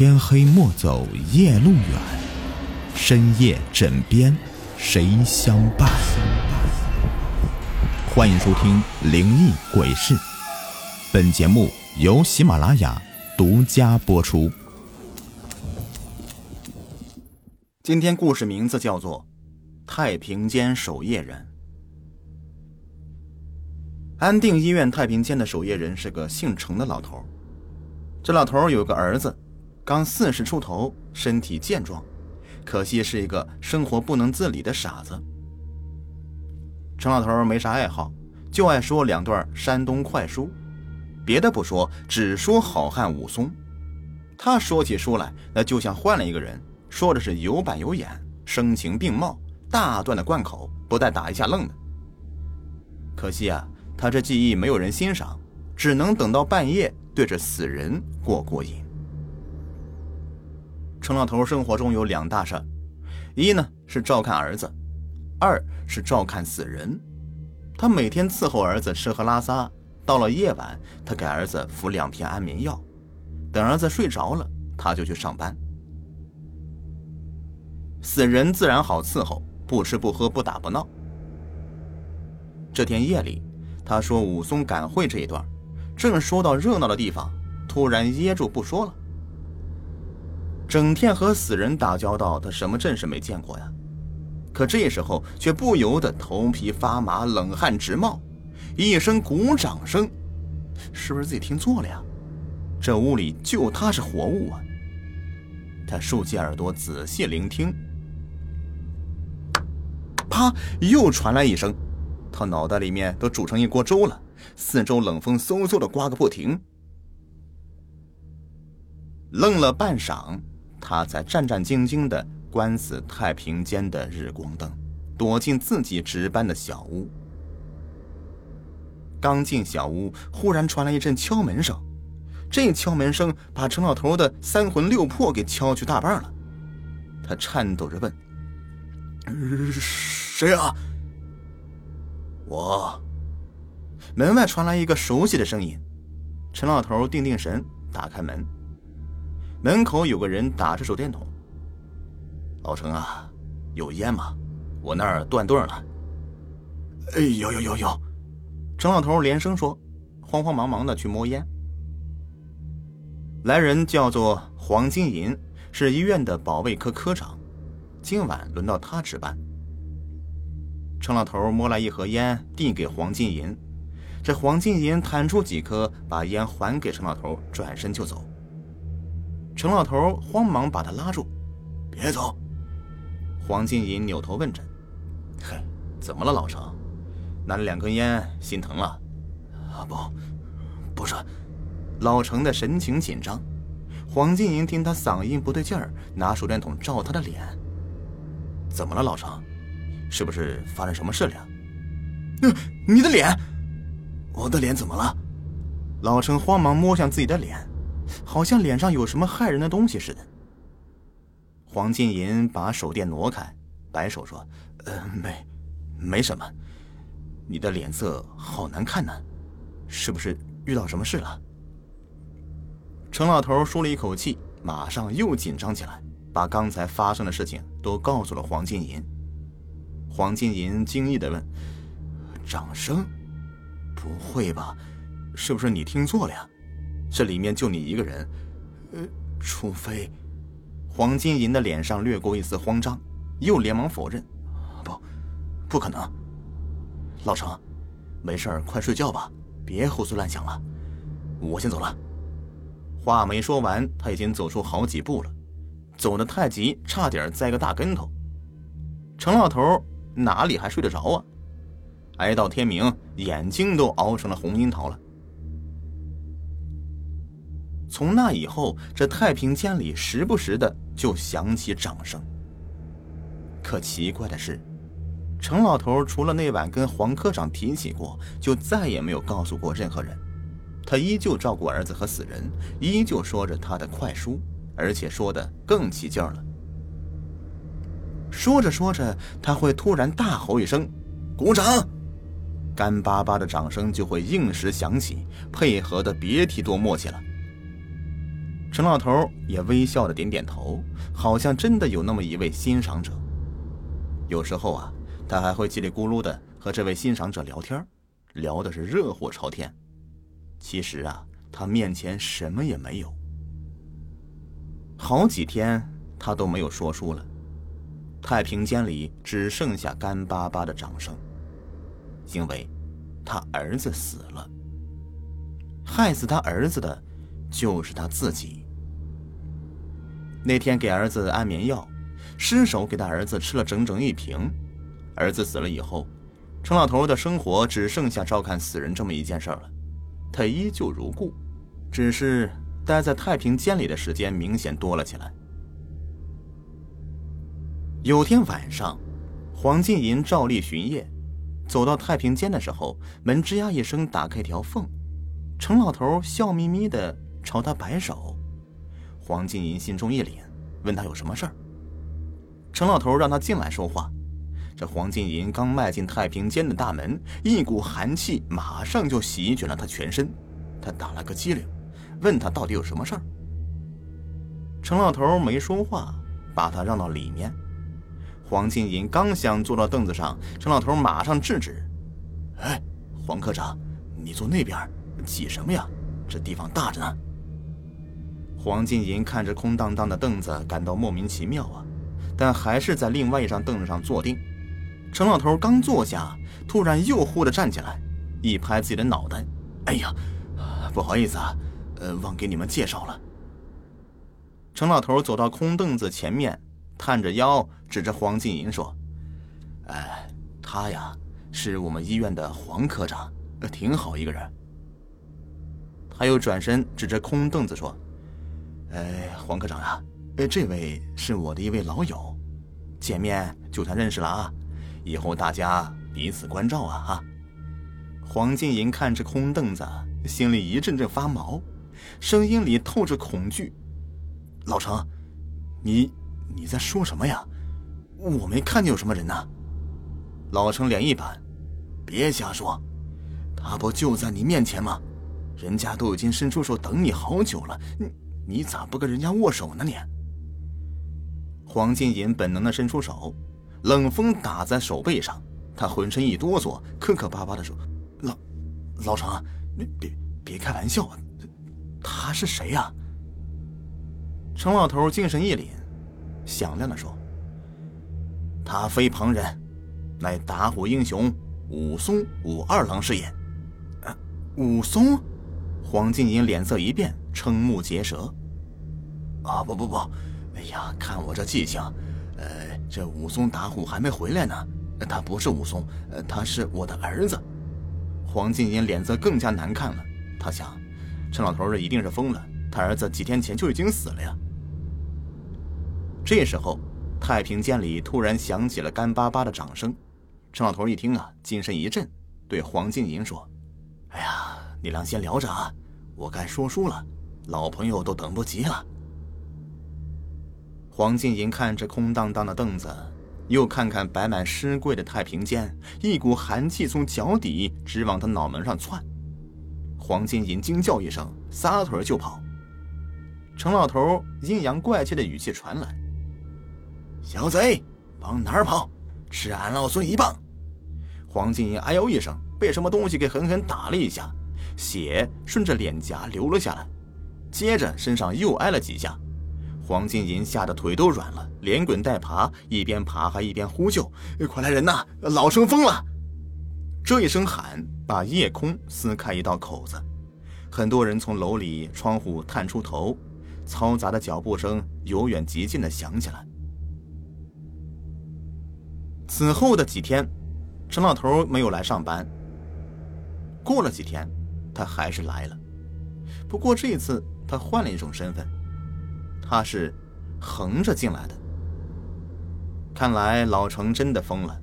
天黑莫走夜路远，深夜枕边谁相伴？欢迎收听《灵异鬼事》，本节目由喜马拉雅独家播出。今天故事名字叫做《太平间守夜人》。安定医院太平间的守夜人是个姓程的老头。这老头有个儿子，刚四十出头，身体健壮，可惜是一个生活不能自理的傻子。程老头没啥爱好，就爱说两段山东快书，别的不说，只说好汉武松。他说起书来，那就像换了一个人，说的是有板有眼，声情并茂，大段的贯口，不带打一下愣的。可惜啊。他这技艺没有人欣赏，只能等到半夜对着死人过过瘾。程老头生活中有两大事一呢是照看儿子，二是照看死人。他每天伺候儿子吃喝拉撒，到了夜晚，他给儿子服两片安眠药，等儿子睡着了，他就去上班。死人自然好伺候，不吃不喝不打不闹。这天夜里。他说：“武松赶会这一段，正说到热闹的地方，突然噎住不说了。整天和死人打交道，他什么阵势没见过呀？可这时候却不由得头皮发麻，冷汗直冒。一声鼓掌声，是不是自己听错了呀？这屋里就他是活物啊！他竖起耳朵仔细聆听，啪，又传来一声。”他脑袋里面都煮成一锅粥了，四周冷风嗖嗖的刮个不停。愣了半晌，他才战战兢兢的关死太平间的日光灯，躲进自己值班的小屋。刚进小屋，忽然传来一阵敲门声，这敲门声把程老头的三魂六魄给敲去大半了。他颤抖着问：“谁啊？”我。门外传来一个熟悉的声音，陈老头定定神，打开门。门口有个人打着手电筒。老程啊，有烟吗？我那儿断顿了。哎，有有有有。程老头连声说，慌慌忙忙的去摸烟。来人叫做黄金银，是医院的保卫科科长，今晚轮到他值班。程老头摸来一盒烟，递给黄金银。这黄金银弹出几颗，把烟还给程老头，转身就走。程老头慌忙把他拉住：“别走！”黄金银扭头问着：“嘿，怎么了，老程？拿了两根烟，心疼了？”“啊，不，不是。”老程的神情紧张。黄金银听他嗓音不对劲儿，拿手电筒照他的脸：“怎么了，老程？”是不是发生什么事了？嗯，你的脸，我的脸怎么了？老程慌忙摸向自己的脸，好像脸上有什么害人的东西似的。黄金银把手电挪开，摆手说：“呃，没，没什么。你的脸色好难看呢，是不是遇到什么事了？”程老头舒了一口气，马上又紧张起来，把刚才发生的事情都告诉了黄金银。黄金银惊异的问：“掌声？不会吧？是不是你听错了呀？这里面就你一个人？呃，除非……”黄金银的脸上掠过一丝慌张，又连忙否认：“不，不可能。”老程，没事快睡觉吧，别胡思乱想了。我先走了。话没说完，他已经走出好几步了，走得太急，差点栽个大跟头。程老头。哪里还睡得着啊？挨到天明，眼睛都熬成了红樱桃了。从那以后，这太平间里时不时的就响起掌声。可奇怪的是，程老头除了那晚跟黄科长提起过，就再也没有告诉过任何人。他依旧照顾儿子和死人，依旧说着他的快书，而且说的更起劲了。说着说着，他会突然大吼一声：“鼓掌！”干巴巴的掌声就会应时响起，配合的别提多默契了。陈老头也微笑的点点头，好像真的有那么一位欣赏者。有时候啊，他还会叽里咕噜的和这位欣赏者聊天，聊的是热火朝天。其实啊，他面前什么也没有。好几天他都没有说书了，太平间里只剩下干巴巴的掌声，因为，他儿子死了。害死他儿子的，就是他自己。那天给儿子安眠药，失手给他儿子吃了整整一瓶。儿子死了以后，陈老头的生活只剩下照看死人这么一件事了。他依旧如故，只是待在太平间里的时间明显多了起来。有天晚上，黄金银照例巡夜，走到太平间的时候，门吱呀一声打开条缝。程老头笑眯眯的朝他摆手，黄金银心中一凛，问他有什么事儿。程老头让他进来说话。这黄金银刚迈进太平间的大门，一股寒气马上就席卷了他全身，他打了个激灵，问他到底有什么事儿。程老头没说话，把他让到里面。黄金银刚想坐到凳子上，程老头马上制止：“哎，黄科长，你坐那边。”挤什么呀？这地方大着呢。黄金银看着空荡荡的凳子，感到莫名其妙啊，但还是在另外一张凳子上坐定。程老头刚坐下，突然又忽的站起来，一拍自己的脑袋：“哎呀，不好意思啊，呃，忘给你们介绍了。”程老头走到空凳子前面，探着腰，指着黄金银说：“哎，他呀，是我们医院的黄科长，挺好一个人。”他又转身指着空凳子说：“哎，黄科长啊，哎，这位是我的一位老友，见面就算认识了啊，以后大家彼此关照啊哈。”黄金银看着空凳子，心里一阵阵发毛，声音里透着恐惧：“老程，你你在说什么呀？我没看见有什么人呢。”老程脸一板：“别瞎说，他不就在你面前吗？”人家都已经伸出手等你好久了，你你咋不跟人家握手呢？你。黄金银本能的伸出手，冷风打在手背上，他浑身一哆嗦，磕磕巴巴的说：“老老程，你别别开玩笑啊！他是谁呀？”程老头精神一凛，响亮的说：“他非旁人，乃打虎英雄武松武二郎是也。”武松。黄金银脸色一变，瞠目结舌。啊，不不不，哎呀，看我这记性，呃，这武松打虎还没回来呢。他不是武松，呃，他是我的儿子。黄金银脸色更加难看了。他想，陈老头这一定是疯了。他儿子几天前就已经死了呀。这时候，太平间里突然响起了干巴巴的掌声。陈老头一听啊，精神一振，对黄金银说：“哎呀，你俩先聊着啊。”我该说书了，老朋友都等不及了。黄金银看着空荡荡的凳子，又看看摆满尸柜的太平间，一股寒气从脚底直往他脑门上窜。黄金银惊叫一声，撒腿就跑。程老头阴阳怪气的语气传来：“小贼，往哪儿跑？吃俺老孙一棒！”黄金银哎呦一声，被什么东西给狠狠打了一下。血顺着脸颊流了下来，接着身上又挨了几下，黄金银吓得腿都软了，连滚带爬，一边爬还一边呼救：“快来人呐！老生疯了！”这一声喊把夜空撕开一道口子，很多人从楼里窗户探出头，嘈杂的脚步声由远及近的响起来。此后的几天，陈老头没有来上班。过了几天。他还是来了，不过这次他换了一种身份，他是横着进来的。看来老程真的疯了，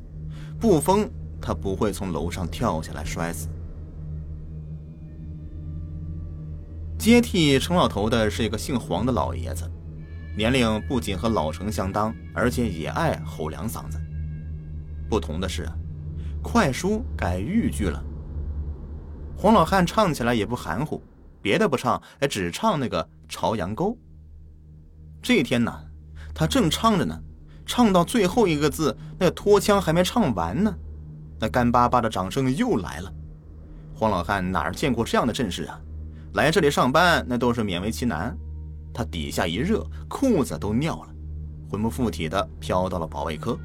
不疯他不会从楼上跳下来摔死。接替程老头的是一个姓黄的老爷子，年龄不仅和老程相当，而且也爱吼两嗓子。不同的是，快书改豫剧了。黄老汉唱起来也不含糊，别的不唱，哎，只唱那个朝阳沟。这天呢，他正唱着呢，唱到最后一个字，那拖腔还没唱完呢，那干巴巴的掌声又来了。黄老汉哪儿见过这样的阵势啊？来这里上班那都是勉为其难，他底下一热，裤子都尿了，魂不附体的飘到了保卫科。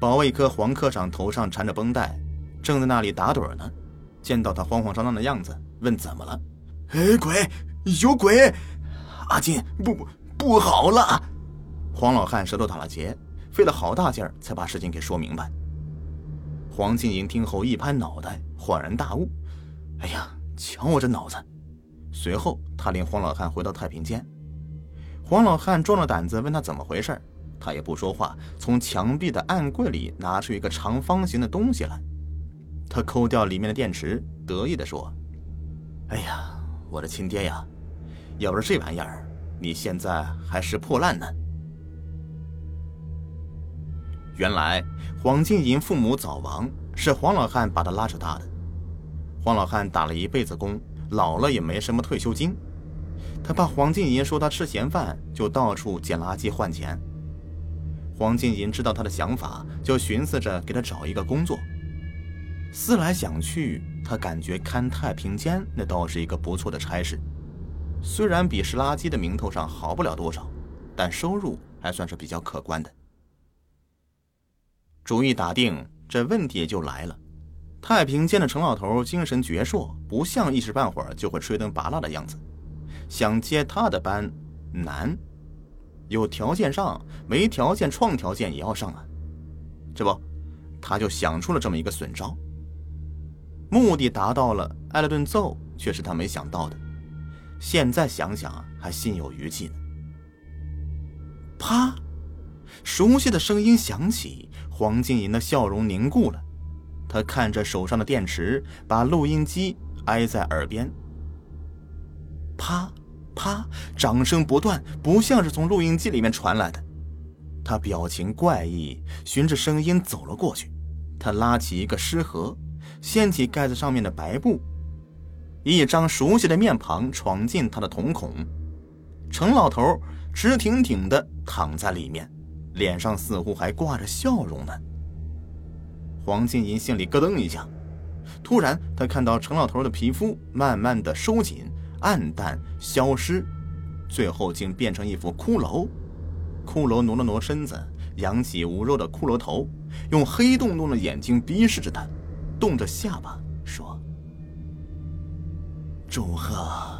保卫科黄科长头上缠着绷带，正在那里打盹呢，见到他慌慌张张的样子，问怎么了？哎，鬼，有鬼！阿金，不不不好了！黄老汉舌头打了结，费了好大劲儿才把事情给说明白。黄金银听后一拍脑袋，恍然大悟：“哎呀，瞧我这脑子！”随后，他领黄老汉回到太平间。黄老汉壮着胆子问他怎么回事，他也不说话，从墙壁的暗柜里拿出一个长方形的东西来。他抠掉里面的电池，得意地说：“哎呀，我的亲爹呀，要不是这玩意儿，你现在还是破烂呢。”原来黄金银父母早亡，是黄老汉把他拉扯大的。黄老汉打了一辈子工，老了也没什么退休金。他怕黄金银说他吃闲饭，就到处捡垃圾换钱。黄金银知道他的想法，就寻思着给他找一个工作。思来想去，他感觉看太平间那倒是一个不错的差事，虽然比拾垃圾的名头上好不了多少，但收入还算是比较可观的。主意打定，这问题也就来了。太平间的程老头精神矍铄，不像一时半会儿就会吹灯拔蜡的样子。想接他的班难，有条件上，没条件创条件也要上啊。这不，他就想出了这么一个损招。目的达到了，挨了顿揍却是他没想到的。现在想想还心有余悸呢。啪，熟悉的声音响起。黄金银的笑容凝固了，他看着手上的电池，把录音机挨在耳边。啪啪，掌声不断，不像是从录音机里面传来的。他表情怪异，循着声音走了过去。他拉起一个湿盒，掀起盖子上面的白布，一张熟悉的面庞闯进他的瞳孔。程老头直挺挺地躺在里面。脸上似乎还挂着笑容呢。黄金银心里咯噔一下，突然他看到程老头的皮肤慢慢的收紧、暗淡、消失，最后竟变成一副骷髅。骷髅挪了挪身子，扬起无肉的骷髅头，用黑洞洞的眼睛逼视着他，动着下巴说：“祝贺，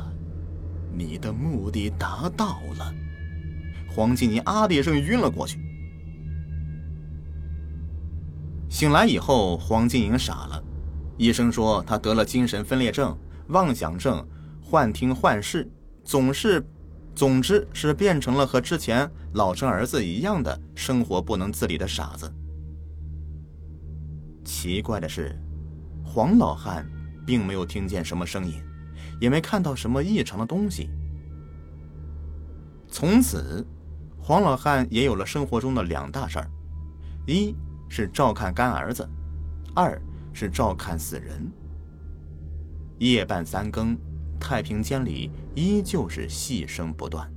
你的目的达到了。”黄金银啊的一声晕了过去。醒来以后，黄金莹傻了。医生说他得了精神分裂症、妄想症、幻听幻视，总是，总之是变成了和之前老生儿子一样的生活不能自理的傻子。奇怪的是，黄老汉并没有听见什么声音，也没看到什么异常的东西。从此，黄老汉也有了生活中的两大事儿：一。是照看干儿子，二是照看死人。夜半三更，太平间里依旧是戏声不断。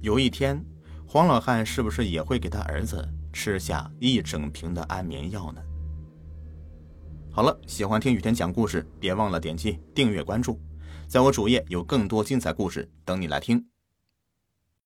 有一天，黄老汉是不是也会给他儿子吃下一整瓶的安眠药呢？好了，喜欢听雨田讲故事，别忘了点击订阅关注，在我主页有更多精彩故事等你来听。